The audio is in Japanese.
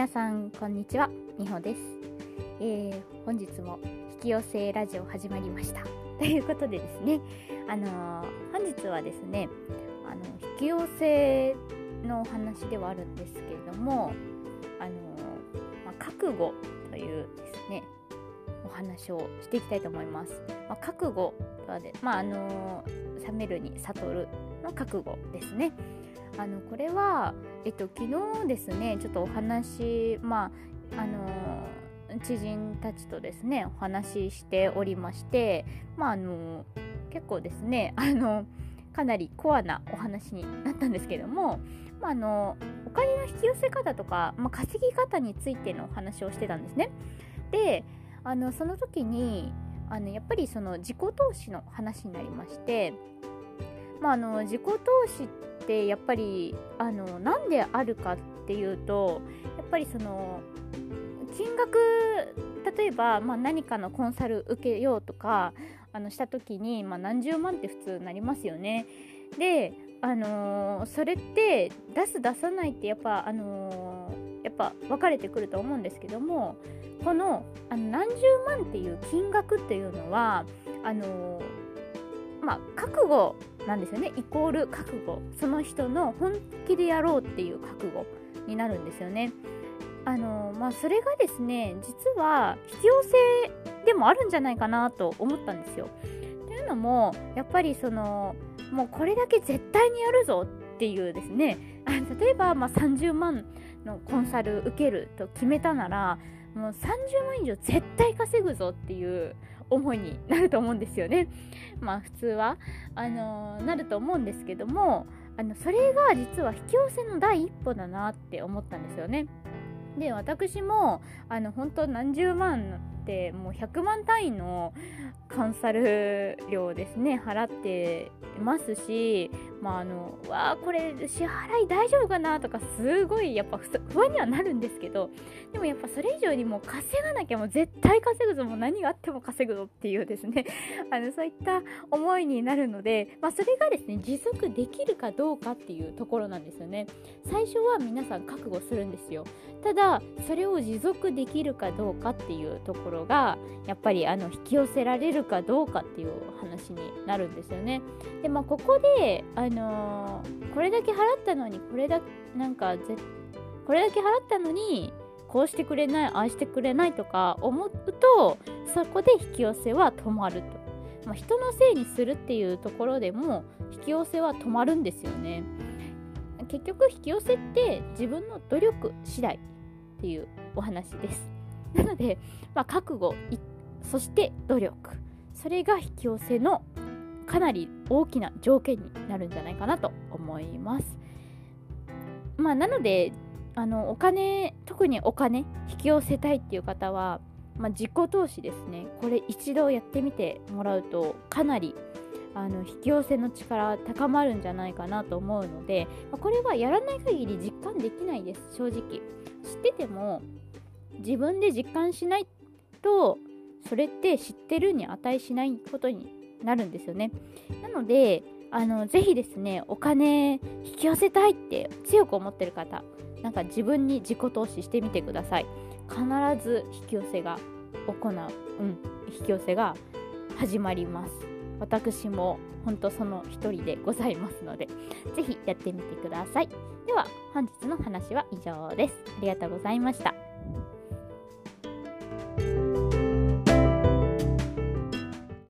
皆さんこんにちは。みほです、えー、本日も引き寄せラジオ始まりました。ということでですね。あのー、本日はですねあの引き寄せのお話ではあるんですけれどもあのー、まあ、覚悟というですねお話をしていきたいと思います、まあ、覚悟とはでまああの冷めるに悟るの覚悟ですね。あのこれは、えっと、昨日ですねちょっとお話まああの知人たちとですねお話ししておりましてまああの結構ですねあのかなりコアなお話になったんですけども、まあ、あのお金の引き寄せ方とか、まあ、稼ぎ方についてのお話をしてたんですね。であのその時にあのやっぱりその自己投資の話になりまして、まあ、あの自己投資ってやっぱりあのなんであるかっていうとやっぱりその金額例えば、まあ、何かのコンサル受けようとかあのした時に、まあ、何十万って普通なりますよね。で、あのー、それって出す出さないってやっぱ、あのー、やっぱ分かれてくると思うんですけどもこのあの何十万っていう金額っていうのはあのーまあ、覚悟なんですよねイコール覚悟その人の本気でやろうっていう覚悟になるんですよね。あのまあ、それがですね実は必要性でもあるんじゃないかなと思ったんですよ。というのもやっぱりそのもうこれだけ絶対にやるぞっていうですね例えばまあ30万のコンサル受けると決めたならもう30万以上絶対稼ぐぞっていう思いになると思うんですよね。まあ普通はあのー、なると思うんですけどもあのそれが実は引き寄せの第一歩だなって思ったんですよね。で私もあの本当何十万ってもう100万単位のコンサル料ですね払ってますしまああのわあこれ支払い大丈夫かなとかすごいやっぱ不安にはなるんですけどでもやっぱそれ以上にもう稼がなきゃもう絶対稼ぐぞもう何があっても稼ぐぞっていうですね あのそういった思いになるので、まあ、それがですね持続できるかどうかっていうところなんですよね。最初は皆さん覚悟するんですよ。ただそれを持続できるかどうかっていうところころがやっぱりあの引き寄せられるかどうかっていう話になるんですよね。でまあここで、あのー、これだけ払ったのにこれだなんかこれだけ払ったのにこうしてくれないああしてくれないとか思うとそこで引き寄せは止まると。まあ、人のせいにするっていうところでも引き寄せは止まるんですよね。結局引き寄せって自分の努力次第っていうお話です。なので、まあ、覚悟そして努力。それが引き寄せのかなり大きな条件になるんじゃないかなと思います。まあ、なのであのお金特にお金引き寄せたいっていう方は、まあ、自己投資ですね。これ一度やってみてもらうとかなりあの引き寄せの力高まるんじゃないかなと思うので、ま、これはやらない限り実感できないです。正直。知ってても自分で実感しないとそれって知ってるに値しないことになるんですよね。なのであのぜひですねお金引き寄せたいって強く思ってる方なんか自分に自己投資してみてください。必ず引き寄せが行う、うん、引き寄せが始まります。私も本当その一人でございますのでぜひやってみてください。では本日の話は以上です。ありがとうございました。